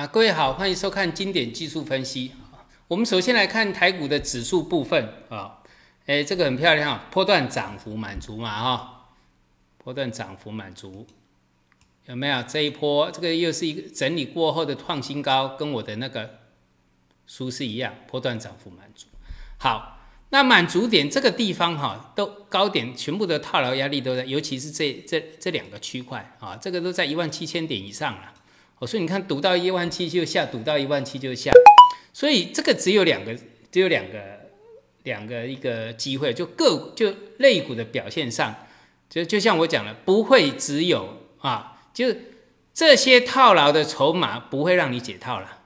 啊，各位好，欢迎收看经典技术分析。我们首先来看台股的指数部分啊，哎，这个很漂亮啊，波段涨幅满足嘛哈，波段涨幅满足，有没有？这一波这个又是一个整理过后的创新高，跟我的那个书是一样，波段涨幅满足。好，那满足点这个地方哈，都高点全部的套牢压力都在，尤其是这这这两个区块啊，这个都在一万七千点以上了。我说你看，赌到一万七就下，赌到一万七就下，所以这个只有两个，只有两个，两个一个机会，就个就类股的表现上，就就像我讲了，不会只有啊，就这些套牢的筹码不会让你解套了，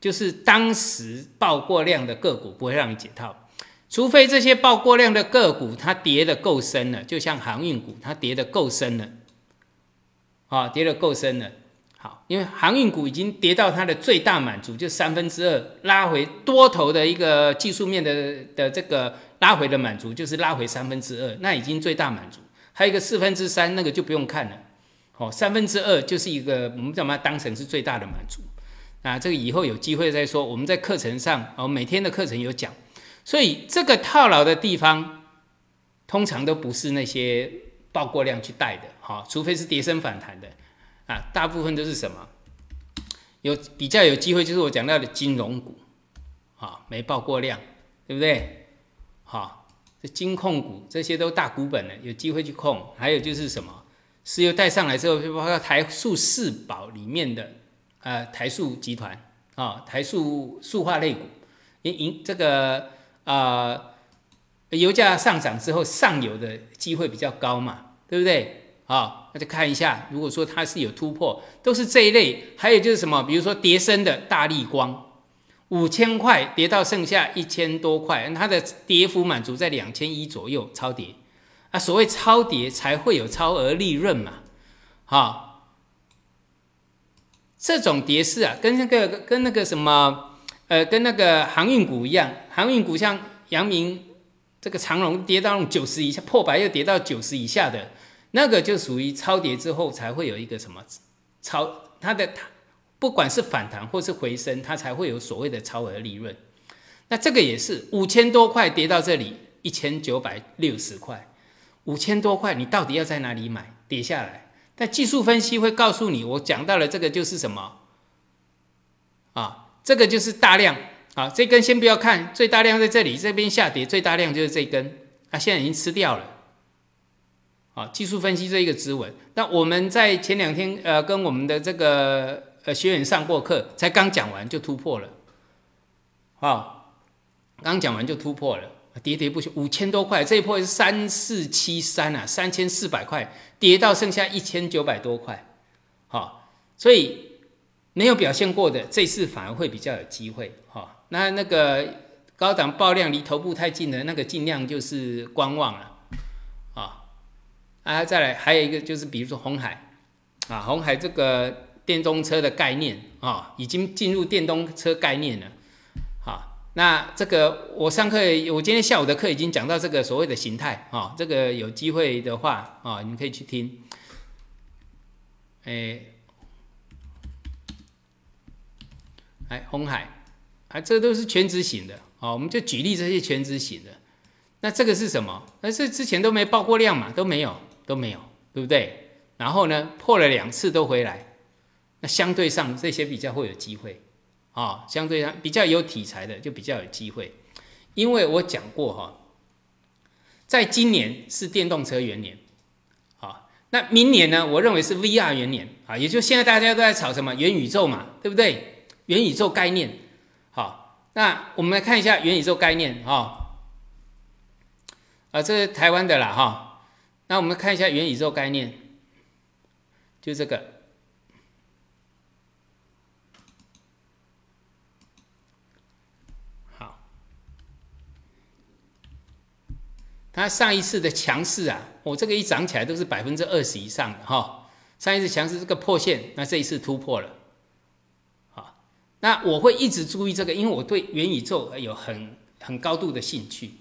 就是当时爆过量的个股不会让你解套，除非这些爆过量的个股它跌的够深了，就像航运股它跌的够深了，啊，跌的够深了。好，因为航运股已经跌到它的最大满足，就三分之二拉回多头的一个技术面的的这个拉回的满足，就是拉回三分之二，那已经最大满足。还有一个四分之三，那个就不用看了。好，三分之二就是一个我们怎么当成是最大的满足？啊，这个以后有机会再说。我们在课程上哦，每天的课程有讲，所以这个套牢的地方，通常都不是那些爆过量去带的，好，除非是跌升反弹的。啊，大部分都是什么？有比较有机会，就是我讲到的金融股，啊，没爆过量，对不对？好，这金控股这些都大股本的，有机会去控。还有就是什么？石油带上来之后，就包括台塑四宝里面的，呃，台塑集团啊，台塑塑化类股，因因这个啊，油价上涨之后，上游的机会比较高嘛，对不对？好，那就看一下，如果说它是有突破，都是这一类。还有就是什么，比如说叠升的大力光，五千块跌到剩下一千多块，它的跌幅满足在两千一左右，超跌。啊，所谓超跌才会有超额利润嘛。好，这种跌势啊，跟那个跟那个什么，呃，跟那个航运股一样，航运股像阳明这个长龙跌到九十以下，破百又跌到九十以下的。那个就属于超跌之后才会有一个什么超它的它不管是反弹或是回升，它才会有所谓的超额利润。那这个也是五千多块跌到这里一千九百六十块，五千多块你到底要在哪里买？跌下来，但技术分析会告诉你，我讲到了这个就是什么啊？这个就是大量啊，这根先不要看，最大量在这里，这边下跌最大量就是这根，它现在已经吃掉了。啊，技术分析这一个指纹。那我们在前两天呃跟我们的这个呃学员上过课，才刚讲完就突破了，啊，刚讲完就突破了，跌跌不休，五千多块，这一波是三四七三啊，三千四百块跌到剩下一千九百多块，好，所以没有表现过的这次反而会比较有机会，哈，那那个高档爆量离头部太近的那个尽量就是观望了。啊，啊再来还有一个就是，比如说红海，啊，红海这个电动车的概念啊，已经进入电动车概念了，好，那这个我上课，我今天下午的课已经讲到这个所谓的形态啊，这个有机会的话啊，你们可以去听，哎，哎，红海，啊，这都是全职型的，哦，我们就举例这些全职型的，那这个是什么？那是之前都没报过量嘛，都没有。都没有，对不对？然后呢，破了两次都回来，那相对上这些比较会有机会啊，相对上比较有题材的就比较有机会，因为我讲过哈，在今年是电动车元年，好，那明年呢，我认为是 VR 元年啊，也就现在大家都在炒什么元宇宙嘛，对不对？元宇宙概念，好，那我们来看一下元宇宙概念啊，啊，这是台湾的啦哈。那我们看一下元宇宙概念，就这个。好，它上一次的强势啊，我这个一涨起来都是百分之二十以上的哈。上一次强势这个破线，那这一次突破了。好，那我会一直注意这个，因为我对元宇宙有很很高度的兴趣。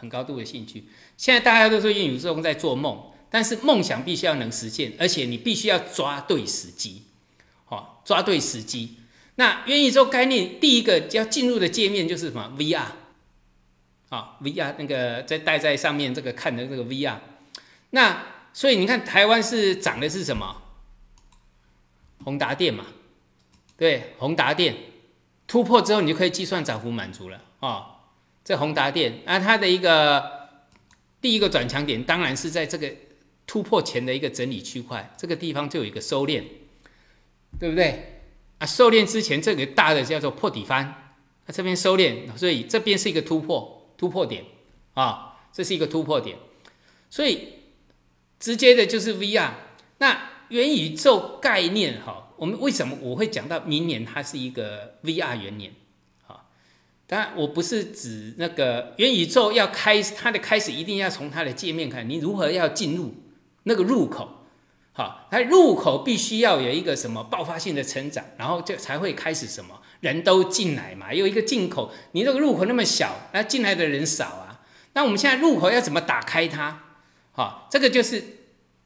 很高度的兴趣。现在大家都说元宇宙在做梦，但是梦想必须要能实现，而且你必须要抓对时机。好，抓对时机。那元宇宙概念第一个要进入的界面就是什么？VR，啊，VR 那个在戴在上面这个看的这个 VR。那所以你看台湾是涨的是什么？宏达电嘛，对，宏达电突破之后，你就可以计算涨幅满足了啊。这宏达电，那它的一个第一个转强点，当然是在这个突破前的一个整理区块，这个地方就有一个收敛，对不对？啊，收敛之前这个大的叫做破底翻，那这边收敛，所以这边是一个突破突破点啊，这是一个突破点，所以直接的就是 VR。那元宇宙概念哈，我们为什么我会讲到明年它是一个 VR 元年？当然我不是指那个元宇宙要开它的开始一定要从它的界面看，你如何要进入那个入口。好，它入口必须要有一个什么爆发性的成长，然后就才会开始什么人都进来嘛。有一个进口，你这个入口那么小，那进来的人少啊。那我们现在入口要怎么打开它？好，这个就是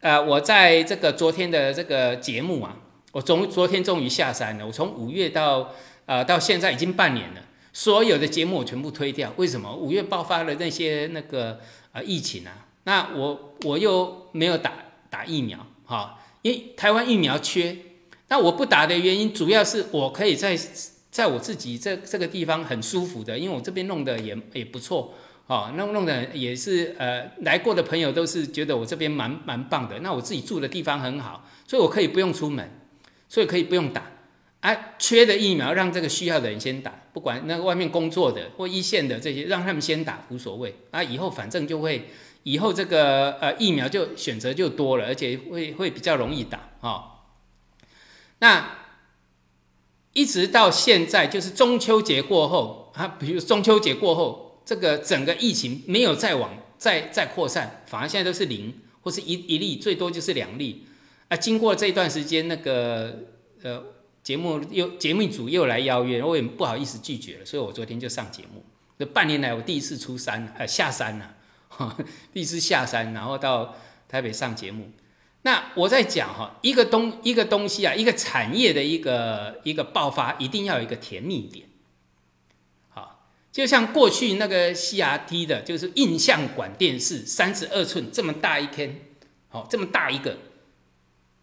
呃，我在这个昨天的这个节目啊，我从昨天终于下山了。我从五月到呃到现在已经半年了，所有的节目我全部推掉。为什么？五月爆发了那些那个呃疫情啊，那我我又没有打打疫苗。好，因为台湾疫苗缺，那我不打的原因主要是我可以在在我自己这这个地方很舒服的，因为我这边弄的也也不错，哦，弄弄的也是呃来过的朋友都是觉得我这边蛮蛮棒的，那我自己住的地方很好，所以我可以不用出门，所以可以不用打，啊，缺的疫苗让这个需要的人先打，不管那外面工作的或一线的这些，让他们先打无所谓，啊，以后反正就会。以后这个呃疫苗就选择就多了，而且会会比较容易打啊。那一直到现在，就是中秋节过后啊，比如中秋节过后，这个整个疫情没有再往再再扩散，反而现在都是零或是一一例，最多就是两例啊。经过这段时间，那个呃节目又节目组又来邀约，我也不好意思拒绝了，所以我昨天就上节目。这半年来我第一次出山呃下山了。第一次下山，然后到台北上节目。那我在讲哈，一个东一个东西啊，一个产业的一个一个爆发，一定要有一个甜蜜点。好，就像过去那个 CRT 的，就是印象馆电视，三十二寸这么大一天，好这么大一个，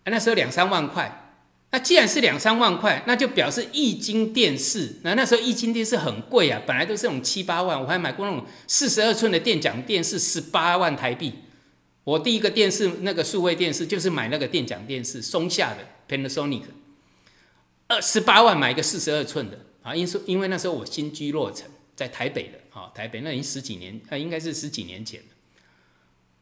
那时候两三万块。那既然是两三万块，那就表示液晶电视。那那时候液晶电视很贵啊，本来都是那种七八万，我还买过那种四十二寸的电讲电视，十八万台币。我第一个电视那个数位电视就是买那个电讲电视，松下的 Panasonic，二十八万买一个四十二寸的啊，因为因为那时候我新居落成在台北的啊，台北那已经十几年，呃，应该是十几年前了。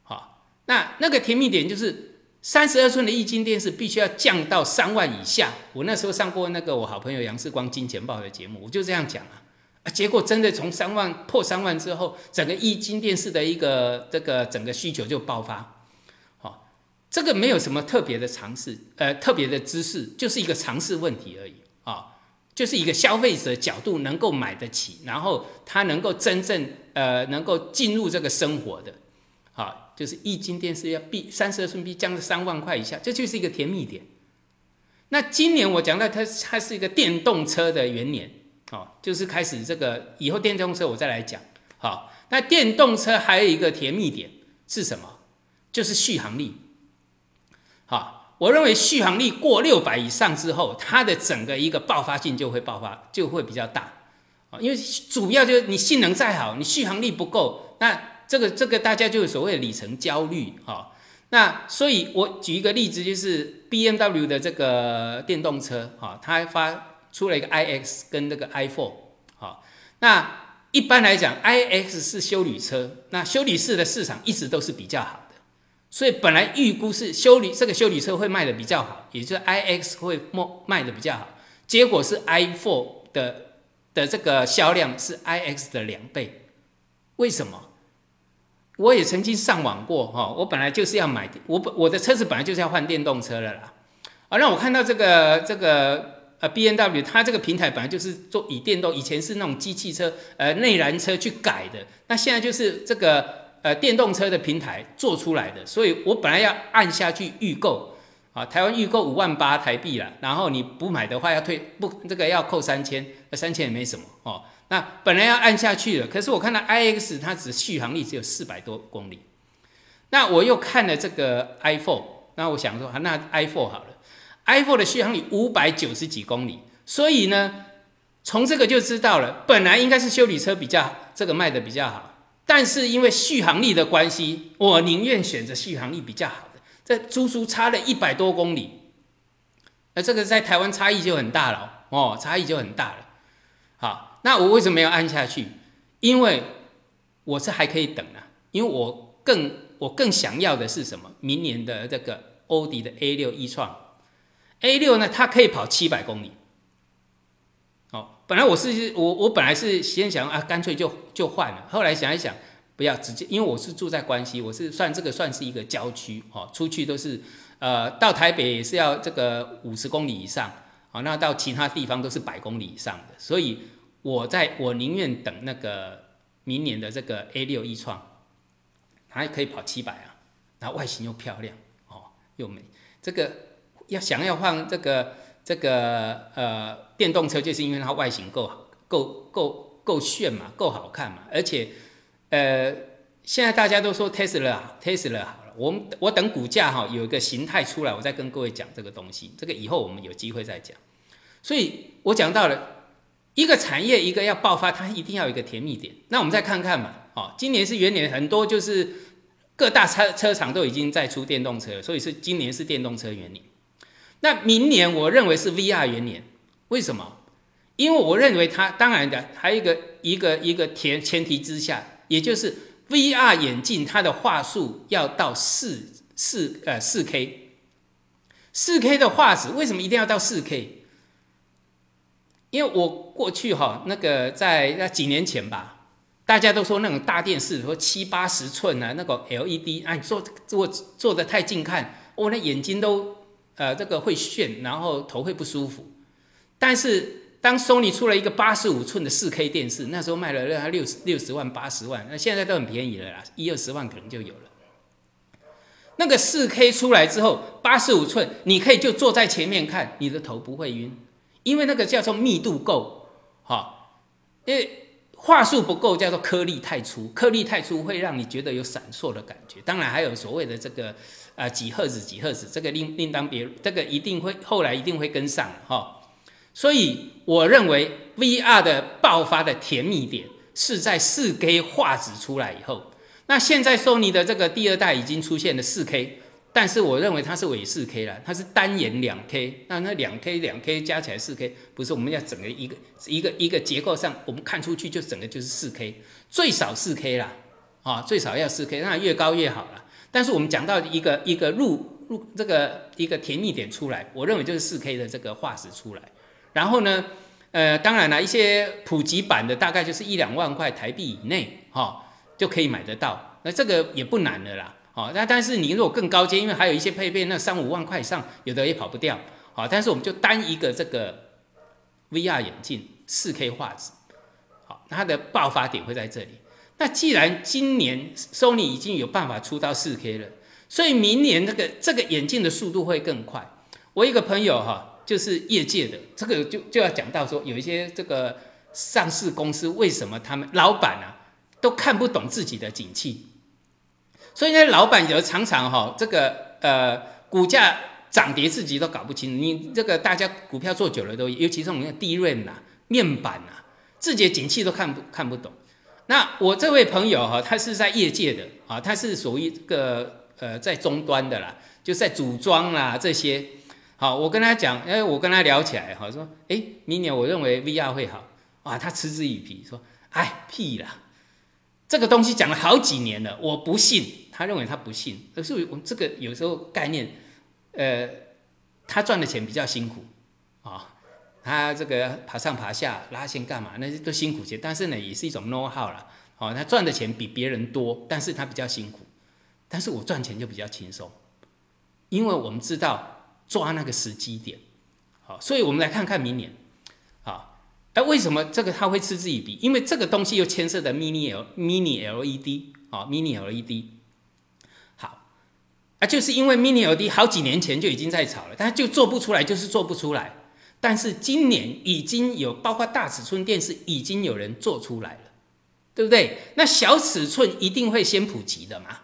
好，那那个甜蜜点就是。三十二寸的液晶电视必须要降到三万以下。我那时候上过那个我好朋友杨世光金钱豹的节目，我就这样讲啊。结果真的从三万破三万之后，整个液晶电视的一个这个整个需求就爆发。好，这个没有什么特别的尝试，呃，特别的知识，就是一个尝试问题而已啊。就是一个消费者角度能够买得起，然后他能够真正呃能够进入这个生活的。好，就是一斤电视要 B 三十二寸 B 降到三万块以下，这就是一个甜蜜点。那今年我讲到它，它是一个电动车的元年，哦，就是开始这个以后电动车我再来讲。好，那电动车还有一个甜蜜点是什么？就是续航力。好，我认为续航力过六百以上之后，它的整个一个爆发性就会爆发，就会比较大。啊，因为主要就是你性能再好，你续航力不够，那。这个这个大家就有所谓的里程焦虑哈，那所以我举一个例子，就是 B M W 的这个电动车哈，它发出了一个 i X 跟那个 i Four 好，那一般来讲 i X 是修理车，那修理式的市场一直都是比较好的，所以本来预估是修理这个修理车会卖的比较好，也就是 i X 会卖卖的比较好，结果是 i Four 的的这个销量是 i X 的两倍，为什么？我也曾经上网过哈，我本来就是要买我本我的车子本来就是要换电动车了啦，啊，让我看到这个这个呃 B N W 它这个平台本来就是做以电动，以前是那种机器车呃内燃车去改的，那现在就是这个呃电动车的平台做出来的，所以我本来要按下去预购，啊，台湾预购五万八台币了，然后你不买的话要退不这个要扣三千，那三千也没什么哦。那本来要按下去了，可是我看到 iX 它只续航力只有四百多公里。那我又看了这个 iPhone，那我想说，那 iPhone 好了，iPhone 的续航力五百九十几公里，所以呢，从这个就知道了，本来应该是修理车比较这个卖的比较好，但是因为续航力的关系，我宁愿选择续航力比较好的，这足足差了一百多公里，那这个在台湾差异就很大了哦，差异就很大了。那我为什么要按下去？因为我是还可以等啊，因为我更。我更想要的是什么？明年的这个欧迪的 A 六一创，A 六呢，它可以跑七百公里。哦，本来我是我我本来是先想啊，干脆就就换了。后来想一想，不要直接，因为我是住在关西，我是算这个算是一个郊区哦，出去都是呃到台北也是要这个五十公里以上，哦，那到其他地方都是百公里以上的，所以我在我宁愿等那个明年的这个 A 六一创。还可以跑七百啊，然后外形又漂亮哦，又美。这个要想要换这个这个呃电动车，就是因为它外形够好，够够够炫嘛，够好看嘛。而且呃，现在大家都说 Tesla，Tesla 好了，我们我等股价哈有一个形态出来，我再跟各位讲这个东西。这个以后我们有机会再讲。所以我讲到了一个产业，一个要爆发，它一定要有一个甜蜜点。那我们再看看嘛，哦，今年是元年，很多就是。各大车车厂都已经在出电动车，所以是今年是电动车元年。那明年我认为是 VR 元年，为什么？因为我认为它当然的还有一个一个一个前前提之下，也就是 VR 眼镜它的画素要到四四呃四 K，四 K 的画质为什么一定要到四 K？因为我过去哈那个在那几年前吧。大家都说那种大电视，说七八十寸啊，那个 LED，哎，坐坐坐的太近看，我那眼睛都呃这个会眩，然后头会不舒服。但是当 Sony 出了一个八十五寸的四 K 电视，那时候卖了让它六十六十万八十万，那现在都很便宜了啦，一二十万可能就有了。那个四 K 出来之后，八十五寸，你可以就坐在前面看，你的头不会晕，因为那个叫做密度够，哈，因为。话术不够，叫做颗粒太粗，颗粒太粗会让你觉得有闪烁的感觉。当然还有所谓的这个啊几赫兹几赫兹，这个另另当别，这个一定会后来一定会跟上哈。所以我认为 VR 的爆发的甜蜜点是在四 K 画质出来以后。那现在索尼的这个第二代已经出现了四 K。但是我认为它是伪四 K 了，它是单眼两 K，那那两 K 两 K 加起来四 K，不是我们要整个一个一个一个结构上，我们看出去就整个就是四 K，最少四 K 啦，啊，最少要四 K，那越高越好了。但是我们讲到一个一个入入这个一个甜蜜点出来，我认为就是四 K 的这个画质出来，然后呢，呃，当然了，一些普及版的大概就是一两万块台币以内，哈，就可以买得到，那这个也不难的啦。哦，那但是你如果更高阶，因为还有一些配备，那三五万块以上，有的也跑不掉。好，但是我们就单一个这个 VR 眼镜，四 K 画质，好，它的爆发点会在这里。那既然今年 Sony 已经有办法出到四 K 了，所以明年这个这个眼镜的速度会更快。我一个朋友哈，就是业界的，这个就就要讲到说，有一些这个上市公司为什么他们老板啊都看不懂自己的景气。所以呢，老板有常常哈，这个呃股价涨跌自己都搞不清。你这个大家股票做久了都，尤其是我们低润呐、面板呐，自己的景气都看不看不懂。那我这位朋友哈，他是在业界的啊，他是属于这个呃在终端的啦，就在组装啦这些。好，我跟他讲，哎，我跟他聊起来哈，说，哎，明年我认为 VR 会好啊，他嗤之以鼻说，哎，屁啦，这个东西讲了好几年了，我不信。他认为他不信，可是我们这个有时候概念，呃，他赚的钱比较辛苦。啊，他这个爬上爬下拉线干嘛，那些都辛苦些，但是呢，也是一种 know how 了，哦，他赚的钱比别人多，但是他比较辛苦，但是我赚钱就比较轻松，因为我们知道抓那个时机点，好，所以我们来看看明年，好，那为什么这个他会嗤之以鼻？因为这个东西又牵涉的 mini L mini LED 啊，mini LED。啊，就是因为 Mini LED 好几年前就已经在炒了，但就做不出来，就是做不出来。但是今年已经有包括大尺寸电视已经有人做出来了，对不对？那小尺寸一定会先普及的嘛。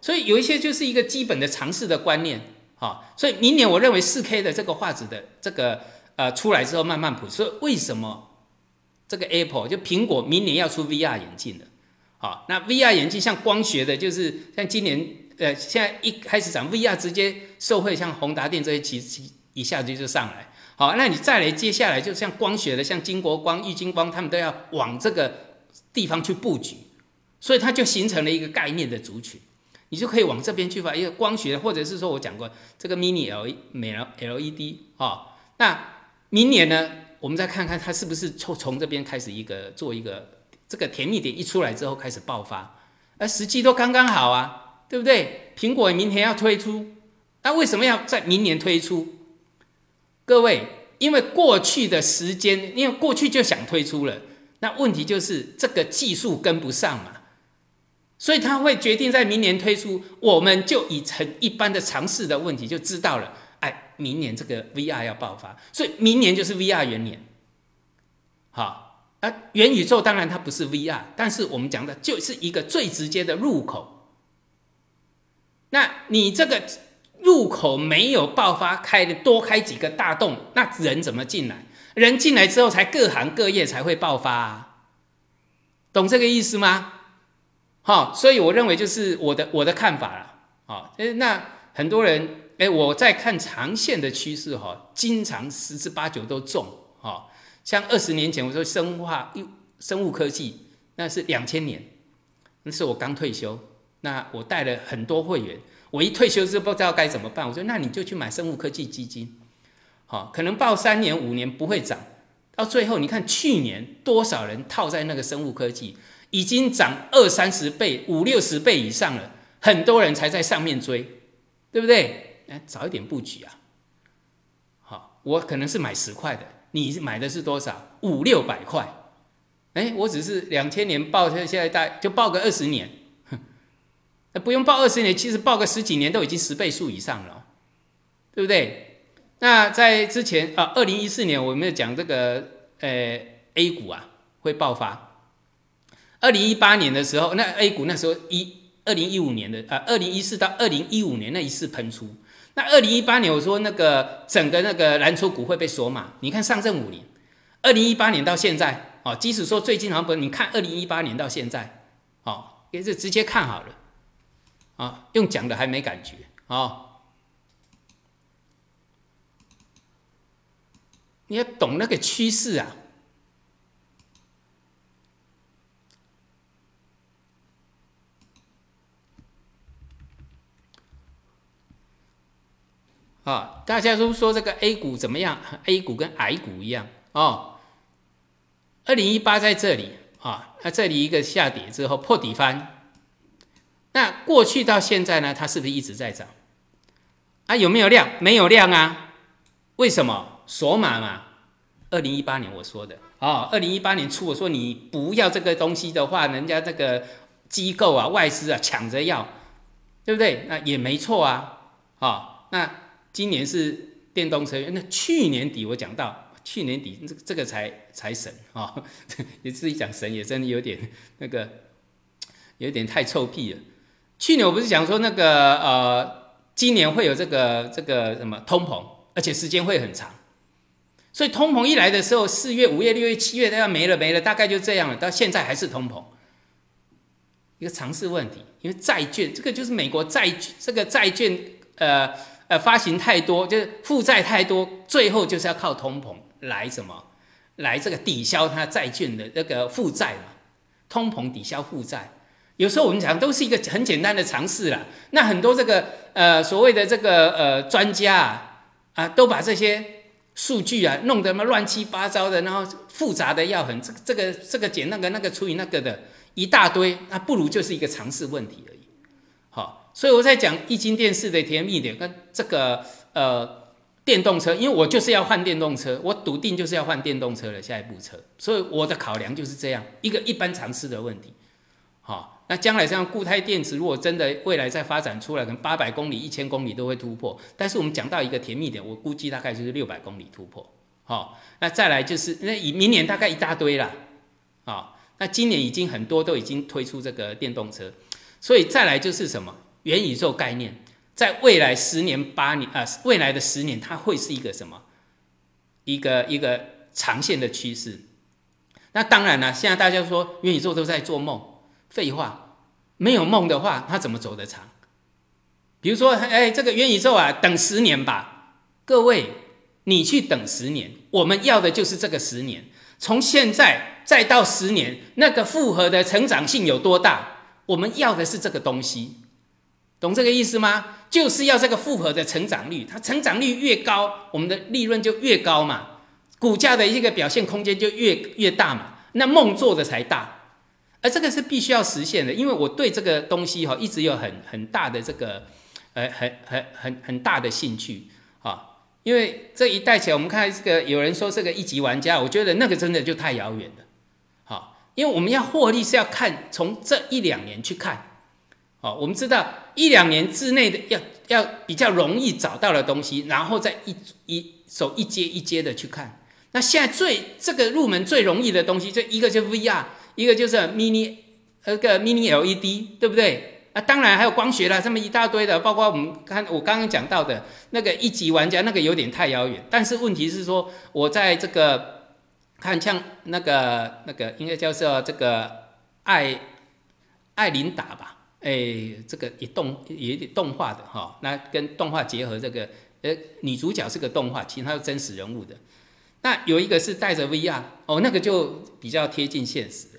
所以有一些就是一个基本的尝试的观念，好，所以明年我认为四 K 的这个画质的这个呃出来之后慢慢普及。所以为什么这个 Apple 就苹果明年要出 VR 眼镜了？好，那 VR 眼镜像光学的，就是像今年呃现在一开始讲 VR 直接受惠，像宏达电这些其实一下子就上来。好，那你再来接下来就像光学的，像金国光、玉金光，他们都要往这个地方去布局，所以它就形成了一个概念的族群，你就可以往这边去发一个光学，或者是说我讲过这个 Mini L 美 L LED 啊，那明年呢，我们再看看它是不是从从这边开始一个做一个。这个甜蜜点一出来之后开始爆发，而时机都刚刚好啊，对不对？苹果明天要推出，那为什么要在明年推出？各位，因为过去的时间，因为过去就想推出了，那问题就是这个技术跟不上嘛，所以他会决定在明年推出。我们就以成一般的尝试的问题就知道了，哎，明年这个 VR 要爆发，所以明年就是 VR 元年，好。啊，元宇宙当然它不是 VR，但是我们讲的就是一个最直接的入口。那你这个入口没有爆发开的多开几个大洞，那人怎么进来？人进来之后，才各行各业才会爆发，啊，懂这个意思吗？好，所以我认为就是我的我的看法了。好，那很多人哎，我在看长线的趋势哈，经常十之八九都中，哈。像二十年前，我说生化生生物科技，那是两千年，那是我刚退休，那我带了很多会员，我一退休就不知道该怎么办，我说那你就去买生物科技基金，好，可能报三年五年不会涨，到最后你看去年多少人套在那个生物科技，已经涨二三十倍、五六十倍以上了，很多人才在上面追，对不对？哎，早一点布局啊，好，我可能是买十块的。你买的是多少？五六百块，哎，我只是两千年报，现在大就报个二十年，不用报二十年，其实报个十几年都已经十倍数以上了，对不对？那在之前啊，二零一四年我们讲这个呃 A 股啊会爆发，二零一八年的时候，那 A 股那时候一二零一五年的啊，二零一四到二零一五年那一次喷出。那二零一八年我说那个整个那个蓝筹股会被锁码，你看上证五零，二零一八年到现在，哦，即使说最近好像不，你看二零一八年到现在，哦，也是直接看好了，啊，用讲的还没感觉，哦，你要懂那个趋势啊。啊，大家都说这个 A 股怎么样？A 股跟矮股一样哦。二零一八在这里啊，那这里一个下跌之后破底翻，那过去到现在呢，它是不是一直在涨？啊，有没有量？没有量啊？为什么？索马嘛。二零一八年我说的哦，二零一八年初我说你不要这个东西的话，人家这个机构啊、外资啊抢着要，对不对？那也没错啊。好，那。今年是电动车，那去年底我讲到，去年底这这个才才神啊！你自己讲神也真的有点那个，有点太臭屁了。去年我不是讲说那个呃，今年会有这个这个什么通膨，而且时间会很长，所以通膨一来的时候，四月、五月、六月、七月都要没了没了，大概就这样了。到现在还是通膨，一个常识问题，因为债券这个就是美国债这个债券呃。呃，发行太多就是负债太多，最后就是要靠通膨来什么，来这个抵消它债券的那个负债嘛。通膨抵消负债，有时候我们讲都是一个很简单的尝试啦。那很多这个呃所谓的这个呃专家啊啊，都把这些数据啊弄得么乱七八糟的，然后复杂的要很这这个这个减那个那个除以那个的一大堆，那不如就是一个尝试问题而已。好。所以我在讲液晶电视的甜蜜点跟这个呃电动车，因为我就是要换电动车，我笃定就是要换电动车的下一部车，所以我的考量就是这样一个一般常识的问题，好，那将来像固态电池，如果真的未来再发展出来，可能八百公里、一千公里都会突破。但是我们讲到一个甜蜜点，我估计大概就是六百公里突破。好，那再来就是那以明年大概一大堆了。啊，那今年已经很多都已经推出这个电动车，所以再来就是什么元宇宙概念，在未来十年、八年啊，未来的十年，它会是一个什么？一个一个长线的趋势。那当然了，现在大家说元宇宙都在做梦，废话，没有梦的话，他怎么走得长？比如说，哎，这个元宇宙啊，等十年吧，各位，你去等十年，我们要的就是这个十年，从现在再到十年，那个复合的成长性有多大？我们要的是这个东西，懂这个意思吗？就是要这个复合的成长率，它成长率越高，我们的利润就越高嘛。股价的一个表现空间就越越大嘛，那梦做的才大，而这个是必须要实现的，因为我对这个东西哈一直有很很大的这个呃很很很很大的兴趣啊，因为这一代起来，我们看这个有人说这个一级玩家，我觉得那个真的就太遥远了，好，因为我们要获利是要看从这一两年去看，好，我们知道一两年之内的要要比较容易找到的东西，然后再一一手一阶一阶的去看。那现在最这个入门最容易的东西，就一个就 VR，一个就是 mini 那个 mini LED，对不对？啊，当然还有光学啦，这么一大堆的，包括我们看我刚刚讲到的那个一级玩家，那个有点太遥远。但是问题是说，我在这个看像那个那个应该叫做这个艾艾琳达吧，哎，这个也动也点动画的哈，那跟动画结合，这个呃女主角是个动画，其他是真实人物的。那有一个是带着 VR 哦，那个就比较贴近现实，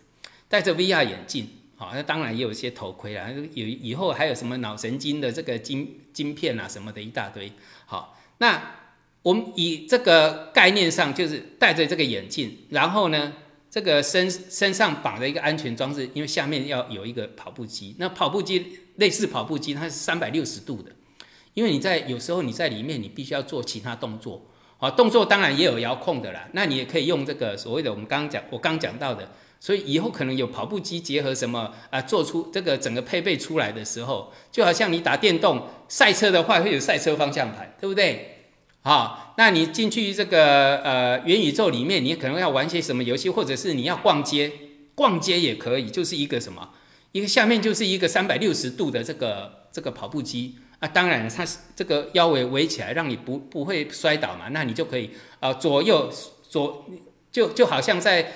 戴着 VR 眼镜，好，那当然也有一些头盔啦，有以后还有什么脑神经的这个晶晶片啊什么的一大堆，好，那我们以这个概念上就是戴着这个眼镜，然后呢，这个身身上绑着一个安全装置，因为下面要有一个跑步机，那跑步机类似跑步机，它是三百六十度的，因为你在有时候你在里面，你必须要做其他动作。啊，动作当然也有遥控的啦，那你也可以用这个所谓的我们刚刚讲，我刚讲到的，所以以后可能有跑步机结合什么啊，做出这个整个配备出来的时候，就好像你打电动赛车的话，会有赛车方向盘，对不对？好，那你进去这个呃元宇宙里面，你可能要玩些什么游戏，或者是你要逛街，逛街也可以，就是一个什么，一个下面就是一个三百六十度的这个这个跑步机。啊，当然，它是这个腰围围起来，让你不不会摔倒嘛。那你就可以啊，左右左就就好像在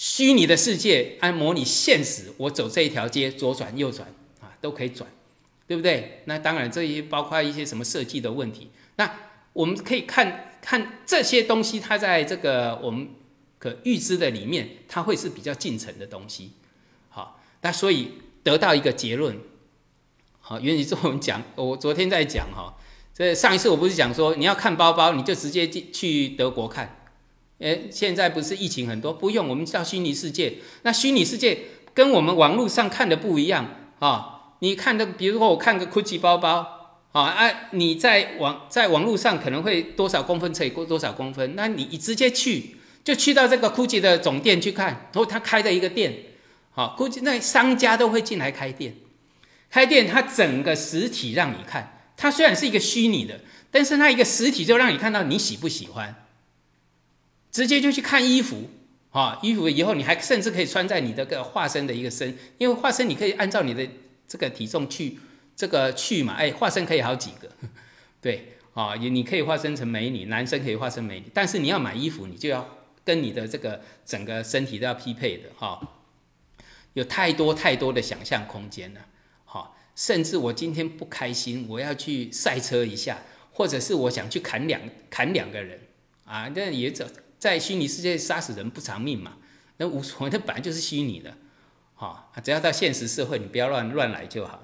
虚拟的世界按模拟现实，我走这一条街，左转右转啊，都可以转，对不对？那当然，这些包括一些什么设计的问题。那我们可以看看这些东西，它在这个我们可预知的里面，它会是比较近程的东西。好，那所以得到一个结论。好，元宇宙我们讲，我昨天在讲哈，这上一次我不是讲说你要看包包，你就直接去去德国看，哎，现在不是疫情很多，不用，我们到虚拟世界，那虚拟世界跟我们网络上看的不一样啊，你看的，比如说我看个 GUCCI 包包，啊啊，你在网在网络上可能会多少公分乘以过多少公分，那你直接去就去到这个 GUCCI 的总店去看，然后他开的一个店，好，GUCCI 那商家都会进来开店。开店，它整个实体让你看，它虽然是一个虚拟的，但是那一个实体就让你看到你喜不喜欢，直接就去看衣服啊，衣服以后你还甚至可以穿在你的个化身的一个身，因为化身你可以按照你的这个体重去这个去嘛，哎，化身可以好几个，对啊，你你可以化身成美女，男生可以化身美女，但是你要买衣服，你就要跟你的这个整个身体都要匹配的哈，有太多太多的想象空间了。哈甚至我今天不开心，我要去赛车一下，或者是我想去砍两砍两个人啊，那也在在虚拟世界杀死人不偿命嘛，那无所谓，那本来就是虚拟的，哈，只要到现实社会，你不要乱乱来就好了。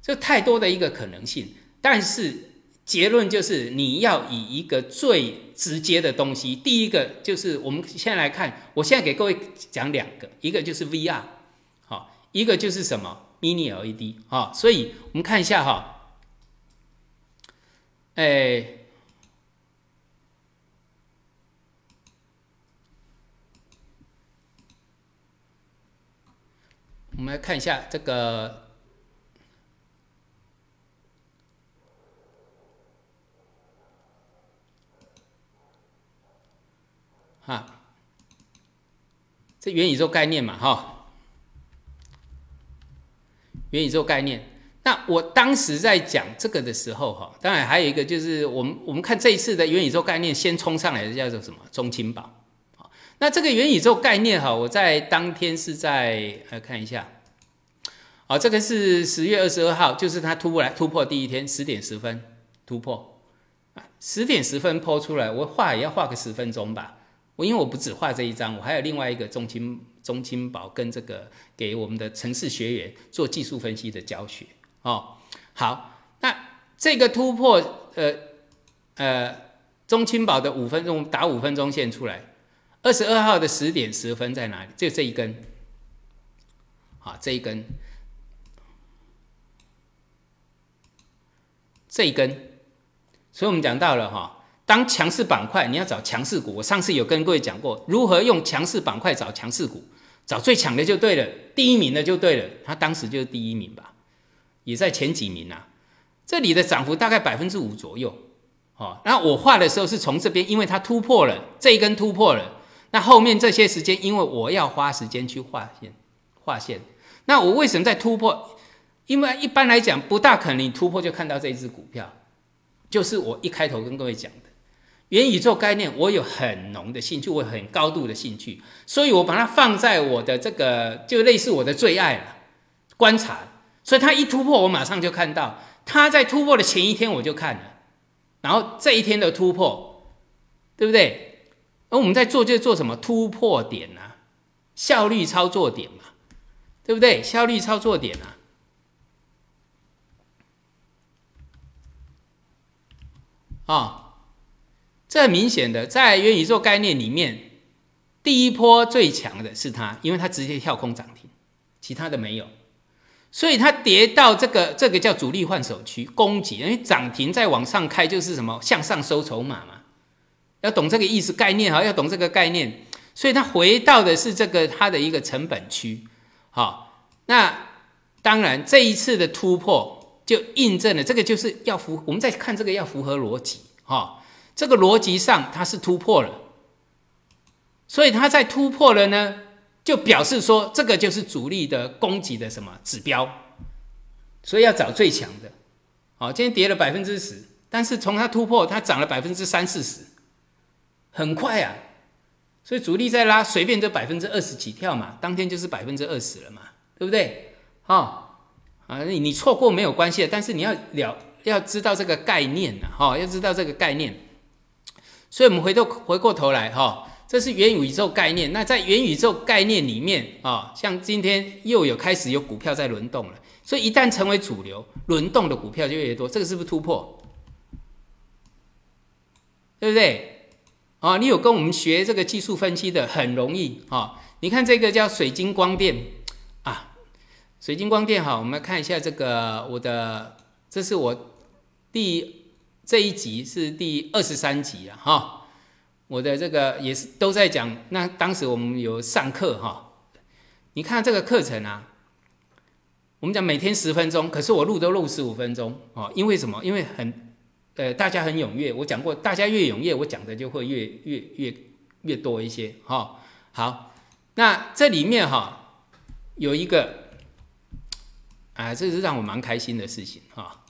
这太多的一个可能性，但是结论就是你要以一个最直接的东西，第一个就是我们先来看，我现在给各位讲两个，一个就是 VR，好，一个就是什么？Mini LED 啊，所以我们看一下哈，哎，我们来看一下这个，哈，这元宇宙概念嘛，哈，元宇宙概念。那我当时在讲这个的时候，哈，当然还有一个就是我们我们看这一次的元宇宙概念先冲上来的叫做什么？中青宝。那这个元宇宙概念哈，我在当天是在来看一下，啊，这个是十月二十二号，就是它突破来突破第一天十点十分突破，啊，十点十分抛出来，我画也要画个十分钟吧，我因为我不只画这一张，我还有另外一个中青中青宝跟这个给我们的城市学员做技术分析的教学，哦，好，那这个突破，呃呃，中青宝的五分钟打五分钟线出来。二十二号的十点十分在哪里？就这一根，好，这一根，这一根，所以我们讲到了哈，当强势板块你要找强势股，我上次有跟各位讲过，如何用强势板块找强势股，找最强的就对了，第一名的就对了，他当时就是第一名吧，也在前几名啊，这里的涨幅大概百分之五左右，哦，那我画的时候是从这边，因为它突破了这一根突破了。那后面这些时间，因为我要花时间去画线，画线。那我为什么在突破？因为一般来讲，不大可能突破就看到这一只股票。就是我一开头跟各位讲的，元宇宙概念，我有很浓的兴趣，我很高度的兴趣，所以我把它放在我的这个，就类似我的最爱了，观察。所以它一突破，我马上就看到。它在突破的前一天我就看了，然后这一天的突破，对不对？而我们在做就是做什么突破点啊，效率操作点嘛，对不对？效率操作点啊，啊，这很明显的，在元宇宙概念里面，第一波最强的是它，因为它直接跳空涨停，其他的没有，所以它跌到这个这个叫主力换手区攻击，因为涨停再往上开就是什么向上收筹码嘛。要懂这个意思概念哈，要懂这个概念，所以它回到的是这个它的一个成本区，好，那当然这一次的突破就印证了这个就是要符，我们再看这个要符合逻辑哈，这个逻辑上它是突破了，所以它在突破了呢，就表示说这个就是主力的攻击的什么指标，所以要找最强的，好，今天跌了百分之十，但是从它突破它涨了百分之三四十。很快啊，所以主力在拉，随便就百分之二十起跳嘛，当天就是百分之二十了嘛，对不对？哈啊，你你错过没有关系，但是你要了要知道这个概念呐，哈，要知道这个概念。所以我们回头回过头来哈，这是元宇宙概念。那在元宇宙概念里面啊，像今天又有开始有股票在轮动了，所以一旦成为主流，轮动的股票就越多，这个是不是突破？对不对？啊，你有跟我们学这个技术分析的，很容易啊。你看这个叫水晶光电啊，水晶光电哈，我们来看一下这个我的，这是我第这一集是第二十三集啊哈。我的这个也是都在讲，那当时我们有上课哈。你看这个课程啊，我们讲每天十分钟，可是我录都录十五分钟哦，因为什么？因为很。呃，大家很踊跃，我讲过，大家越踊跃，我讲的就会越越越越多一些哈。好，那这里面哈有一个啊，这是让我蛮开心的事情哈，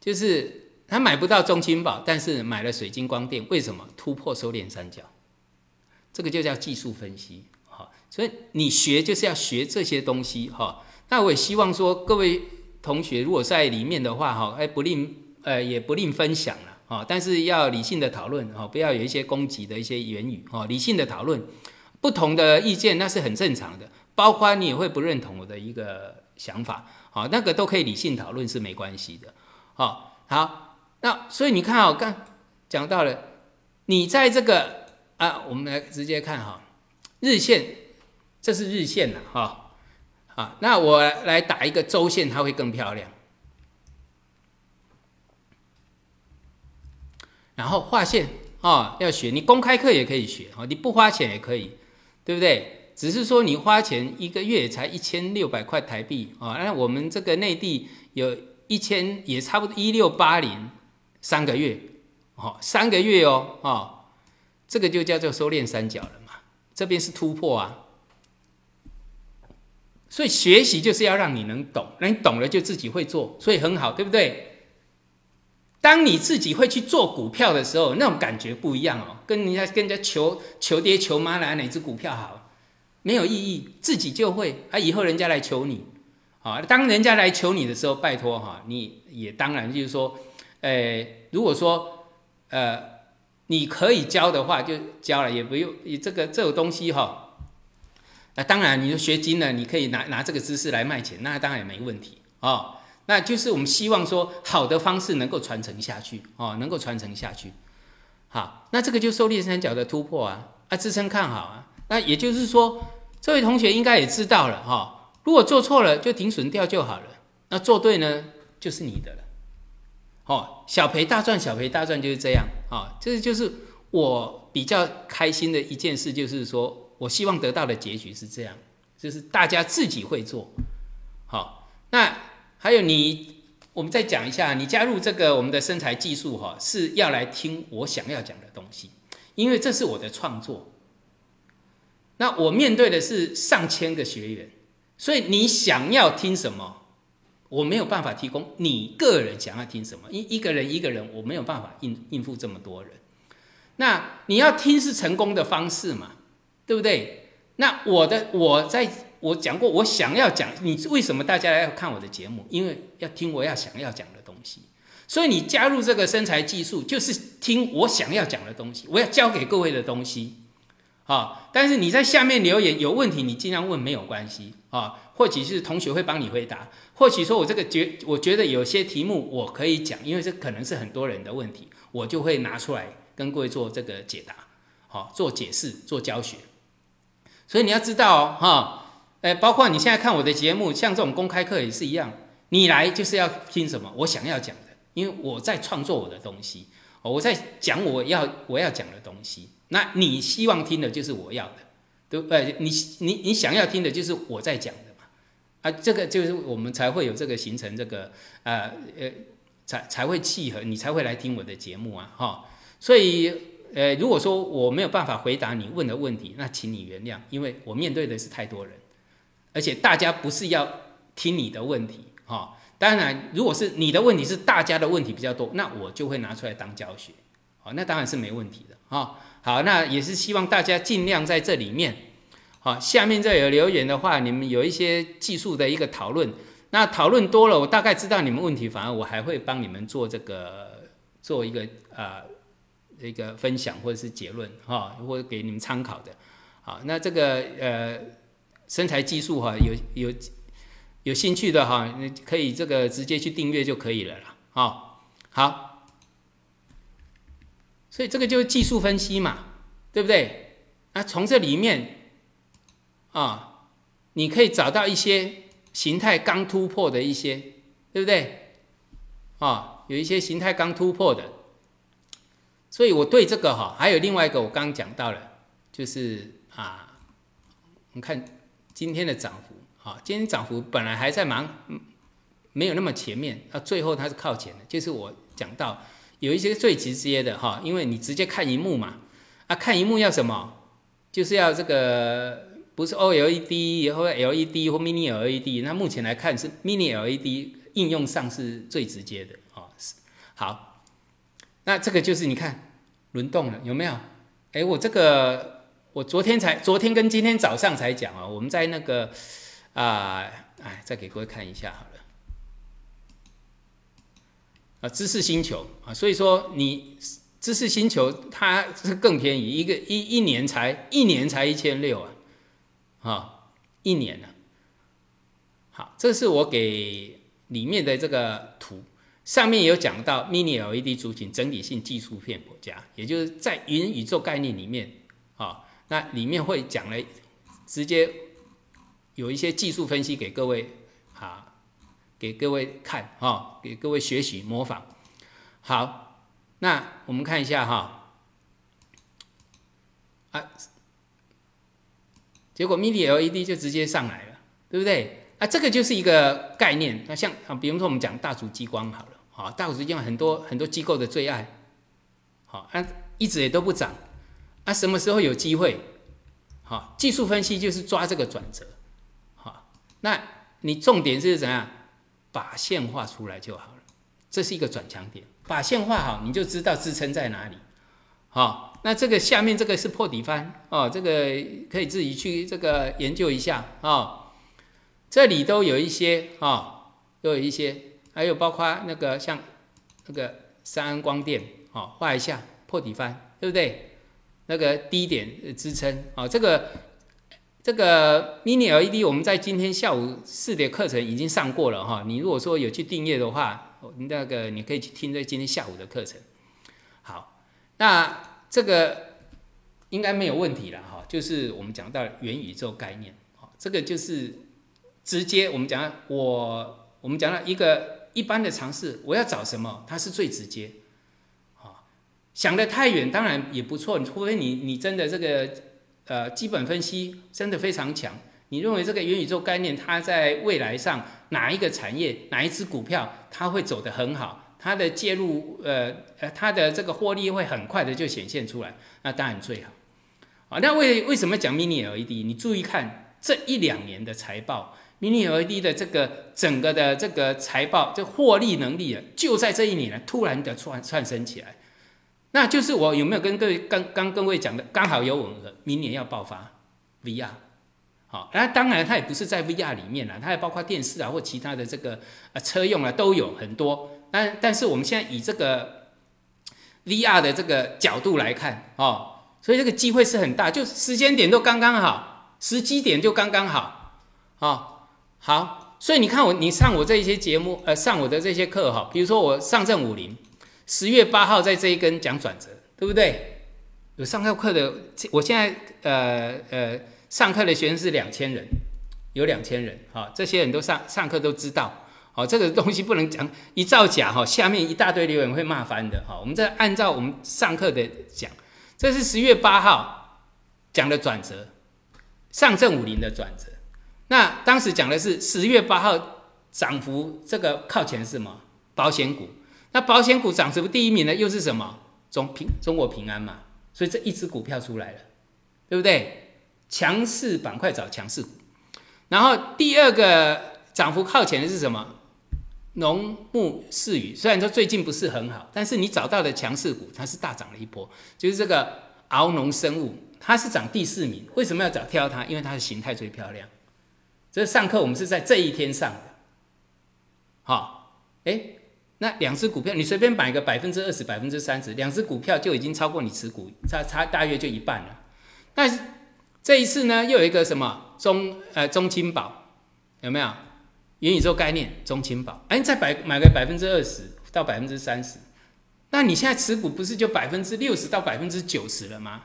就是他买不到中青宝，但是买了水晶光电，为什么突破收敛三角？这个就叫技术分析哈。所以你学就是要学这些东西哈。那我也希望说各位同学如果在里面的话哈，哎不吝。呃，也不吝分享了啊，但是要理性的讨论啊，不要有一些攻击的一些言语啊，理性的讨论，不同的意见那是很正常的，包括你也会不认同我的一个想法，好，那个都可以理性讨论是没关系的，好，好，那所以你看啊，刚讲到了，你在这个啊，我们来直接看哈，日线，这是日线了哈，啊，那我来打一个周线，它会更漂亮。然后画线啊，要学，你公开课也可以学啊，你不花钱也可以，对不对？只是说你花钱一个月才一千六百块台币啊，那我们这个内地有一千也差不多一六八零三个月，哦，三个月哦，哦，这个就叫做收敛三角了嘛，这边是突破啊。所以学习就是要让你能懂，那你懂了就自己会做，所以很好，对不对？当你自己会去做股票的时候，那种感觉不一样哦，跟人家跟人家求求爹求妈来哪只股票好，没有意义，自己就会啊。以后人家来求你，啊，当人家来求你的时候，拜托哈，你也当然就是说，呃，如果说呃你可以教的话，就教了，也不用你这个这种东西哈。那当然，你说学精了，你可以拿拿这个知识来卖钱，那当然也没问题哦。那就是我们希望说，好的方式能够传承下去哦，能够传承下去。好，那这个就收敛三角的突破啊，啊，支撑看好啊。那也就是说，这位同学应该也知道了哈。如果做错了，就停损掉就好了。那做对呢，就是你的了。哦，小赔大赚，小赔大赚就是这样啊。这就是我比较开心的一件事，就是说。我希望得到的结局是这样，就是大家自己会做好。那还有你，我们再讲一下，你加入这个我们的身材技术哈，是要来听我想要讲的东西，因为这是我的创作。那我面对的是上千个学员，所以你想要听什么，我没有办法提供你个人想要听什么，一一个人一个人，我没有办法应应付这么多人。那你要听是成功的方式嘛？对不对？那我的我在我讲过，我想要讲你为什么大家要看我的节目？因为要听我要想要讲的东西。所以你加入这个身材技术，就是听我想要讲的东西，我要教给各位的东西。啊！但是你在下面留言有问题，你尽量问没有关系啊。或许是同学会帮你回答，或许说我这个觉我觉得有些题目我可以讲，因为这可能是很多人的问题，我就会拿出来跟各位做这个解答，好做解释做教学。所以你要知道哦，哈，诶，包括你现在看我的节目，像这种公开课也是一样，你来就是要听什么我想要讲的，因为我在创作我的东西，我在讲我要我要讲的东西，那你希望听的就是我要的，对不对？你你你想要听的就是我在讲的嘛，啊，这个就是我们才会有这个形成这个呃呃才才会契合，你才会来听我的节目啊，哈，所以。呃，如果说我没有办法回答你问的问题，那请你原谅，因为我面对的是太多人，而且大家不是要听你的问题，哈。当然，如果是你的问题是大家的问题比较多，那我就会拿出来当教学，好，那当然是没问题的，哈。好，那也是希望大家尽量在这里面，好，下面这有留言的话，你们有一些技术的一个讨论，那讨论多了，我大概知道你们问题，反而我还会帮你们做这个做一个呃。一个分享或者是结论哈，或者给你们参考的，好，那这个呃身材技术哈，有有有兴趣的哈，可以这个直接去订阅就可以了啦，好，好，所以这个就是技术分析嘛，对不对？那从这里面啊，你可以找到一些形态刚突破的一些，对不对？啊，有一些形态刚突破的。所以我对这个哈，还有另外一个，我刚刚讲到了，就是啊，你看今天的涨幅啊，今天涨幅本来还在蛮没有那么前面，啊，最后它是靠前的，就是我讲到有一些最直接的哈，因为你直接看荧幕嘛，啊，看荧幕要什么？就是要这个不是 OLED 或 LED 或 Mini LED，那目前来看是 Mini LED 应用上是最直接的啊，是好。那这个就是你看轮动了有没有？哎，我这个我昨天才昨天跟今天早上才讲啊，我们在那个啊，哎，再给各位看一下好了啊，知识星球啊，所以说你知识星球它是更便宜，一个一一年才一年才一千六啊，啊，一年呢，好，这是我给里面的这个图。上面有讲到 Mini LED 族群整体性技术片国家，也就是在云宇宙概念里面啊，那里面会讲了，直接有一些技术分析给各位啊，给各位看哈，给各位学习模仿。好，那我们看一下哈，啊，结果 mini LED 就直接上来了，对不对？啊，这个就是一个概念。那像啊，比如说我们讲大族激光好了，好，大族激光很多很多机构的最爱，好，啊，一直也都不涨，啊，什么时候有机会？好，技术分析就是抓这个转折，好，那你重点是怎样？把线画出来就好了，这是一个转强点。把线画好，你就知道支撑在哪里。好，那这个下面这个是破底翻哦，这个可以自己去这个研究一下啊。这里都有一些啊，都有一些，还有包括那个像那个三安光电哦，画一下破底翻，对不对？那个低点支撑啊，这个这个 mini LED 我们在今天下午四点课程已经上过了哈。你如果说有去订阅的话，那个你可以去听在今天下午的课程。好，那这个应该没有问题了哈。就是我们讲到元宇宙概念，好，这个就是直接我们讲我我们讲到一个一般的尝试，我要找什么，它是最直接。想的太远当然也不错，除非你你真的这个呃基本分析真的非常强，你认为这个元宇宙概念它在未来上哪一个产业哪一只股票它会走得很好？它的介入，呃呃，它的这个获利会很快的就显现出来，那当然最好。啊，那为为什么讲 Mini LED？你注意看这一两年的财报，Mini LED 的这个整个的这个财报，这获利能力啊，就在这一年，突然的窜窜升起来。那就是我有没有跟各位刚刚各位讲的，刚好有吻合，明年要爆发 VR。好，那当然它也不是在 VR 里面了，它也包括电视啊或其他的这个呃车用啊都有很多。但但是我们现在以这个 VR 的这个角度来看哦，所以这个机会是很大，就时间点都刚刚好，时机点就刚刚好，哦，好，所以你看我你上我这一些节目，呃，上我的这些课哈，比如说我上证五零，十月八号在这一根讲转折，对不对？有上课课的，我现在呃呃上课的学生是两千人，有两千人，哈，这些人都上上课都知道。好，这个东西不能讲一造假哈，下面一大堆留言会骂翻的哈。我们再按照我们上课的讲，这是十月八号讲的转折，上证五零的转折。那当时讲的是十月八号涨幅这个靠前是什么？保险股。那保险股涨幅第一名呢又是什么？中平中国平安嘛。所以这一只股票出来了，对不对？强势板块找强势股。然后第二个涨幅靠前的是什么？农牧事语虽然说最近不是很好，但是你找到的强势股，它是大涨了一波。就是这个鳌农生物，它是涨第四名。为什么要找挑它？因为它的形态最漂亮。这上课我们是在这一天上的。好，哎，那两只股票你随便买个百分之二十、百分之三十，两只股票就已经超过你持股差差大约就一半了。但是这一次呢，又有一个什么中呃中青宝有没有？元宇宙概念，中青宝，哎，再买买个百分之二十到百分之三十，那你现在持股不是就百分之六十到百分之九十了吗？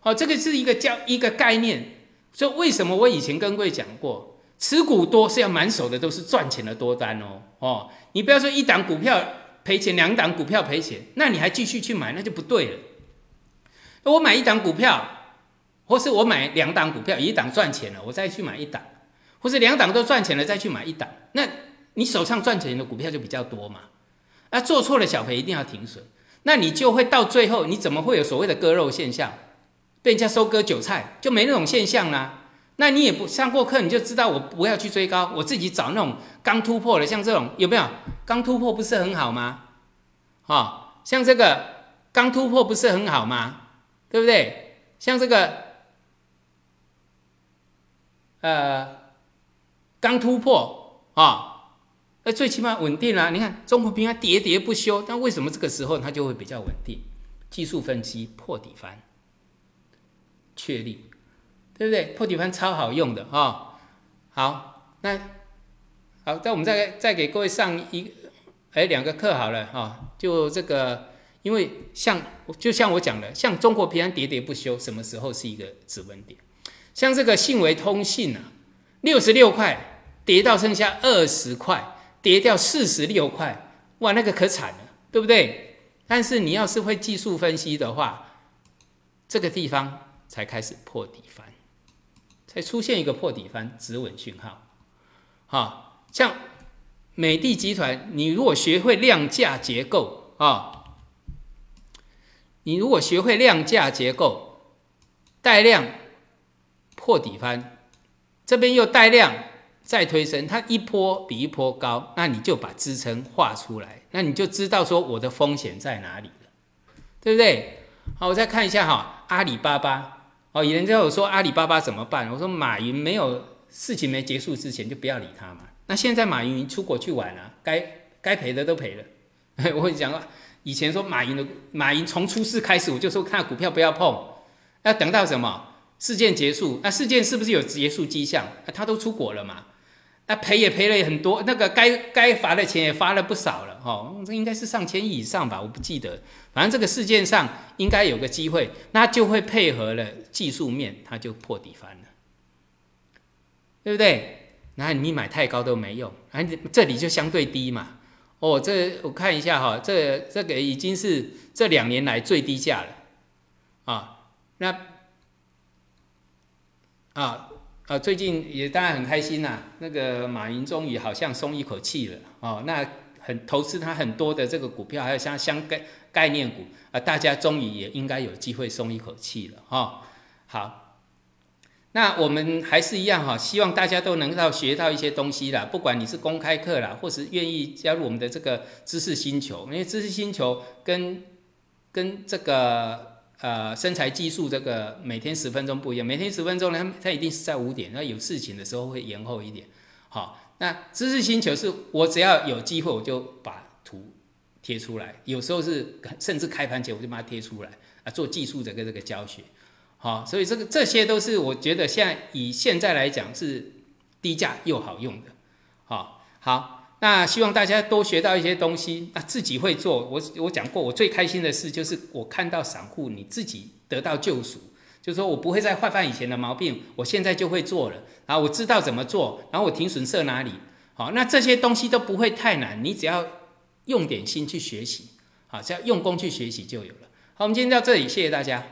好，这个是一个叫一个概念。所以为什么我以前跟各位讲过，持股多是要满手的都是赚钱的多单哦。哦，你不要说一档股票赔钱，两档股票赔钱，那你还继续去买，那就不对了。我买一档股票，或是我买两档股票，一档赚钱了，我再去买一档。或是两档都赚钱了，再去买一档，那你手上赚钱的股票就比较多嘛。啊，做错了小赔一定要停损，那你就会到最后，你怎么会有所谓的割肉现象，被人家收割韭菜，就没那种现象啦。那你也不上过课，你就知道我不要去追高，我自己找那种刚突破的，像这种有没有？刚突破不是很好吗？啊，像这个刚突破不是很好吗？对不对？像这个，呃。刚突破啊，那最起码稳定了。你看中国平安喋喋不休，但为什么这个时候它就会比较稳定？技术分析破底翻，确立，对不对？破底翻超好用的啊。好，那好，在我们再再给各位上一哎两个课好了哈。就这个，因为像就像我讲的，像中国平安喋喋不休，什么时候是一个指纹点？像这个信维通信啊，六十六块。跌到剩下二十块，跌掉四十六块，哇，那个可惨了，对不对？但是你要是会技术分析的话，这个地方才开始破底翻，才出现一个破底翻止稳讯号。哈，像美的集团，你如果学会量价结构啊，你如果学会量价结构，带量破底翻，这边又带量再推升，它一波比一波高，那你就把支撑画出来，那你就知道说我的风险在哪里了，对不对？好，我再看一下哈，阿里巴巴哦，有人就我说阿里巴巴怎么办？我说马云没有。事情没结束之前就不要理他嘛。那现在马云出国去玩了，该该赔的都赔了。我跟你讲以前说马云的马云从出事开始，我就说看股票不要碰，要等到什么事件结束？那事件是不是有结束迹象？他都出国了嘛？那赔也赔了很多，那个该该罚的钱也罚了不少了。哦，这应该是上千亿以上吧？我不记得，反正这个事件上应该有个机会，那就会配合了技术面，它就破底翻了。对不对？那你买太高都没用，啊，这里就相对低嘛。哦，这我看一下哈，这这个已经是这两年来最低价了啊。那啊啊，最近也当然很开心呐。那个马云终于好像松一口气了哦。那很投资他很多的这个股票，还有像相概概念股啊，大家终于也应该有机会松一口气了哈。好。那我们还是一样哈，希望大家都能够学到一些东西啦。不管你是公开课啦，或是愿意加入我们的这个知识星球，因为知识星球跟跟这个呃身材技术这个每天十分钟不一样。每天十分钟呢，它它一定是在五点，那有事情的时候会延后一点。好，那知识星球是我只要有机会我就把图贴出来，有时候是甚至开盘前我就把它贴出来啊，做技术这个这个教学。好，所以这个这些都是我觉得现在以现在来讲是低价又好用的。好，好，那希望大家多学到一些东西，那自己会做。我我讲过，我最开心的事就是我看到散户你自己得到救赎，就是说我不会再犯犯以前的毛病，我现在就会做了，然后我知道怎么做，然后我停损设哪里。好，那这些东西都不会太难，你只要用点心去学习，好，只要用功去学习就有了。好，我们今天到这里，谢谢大家。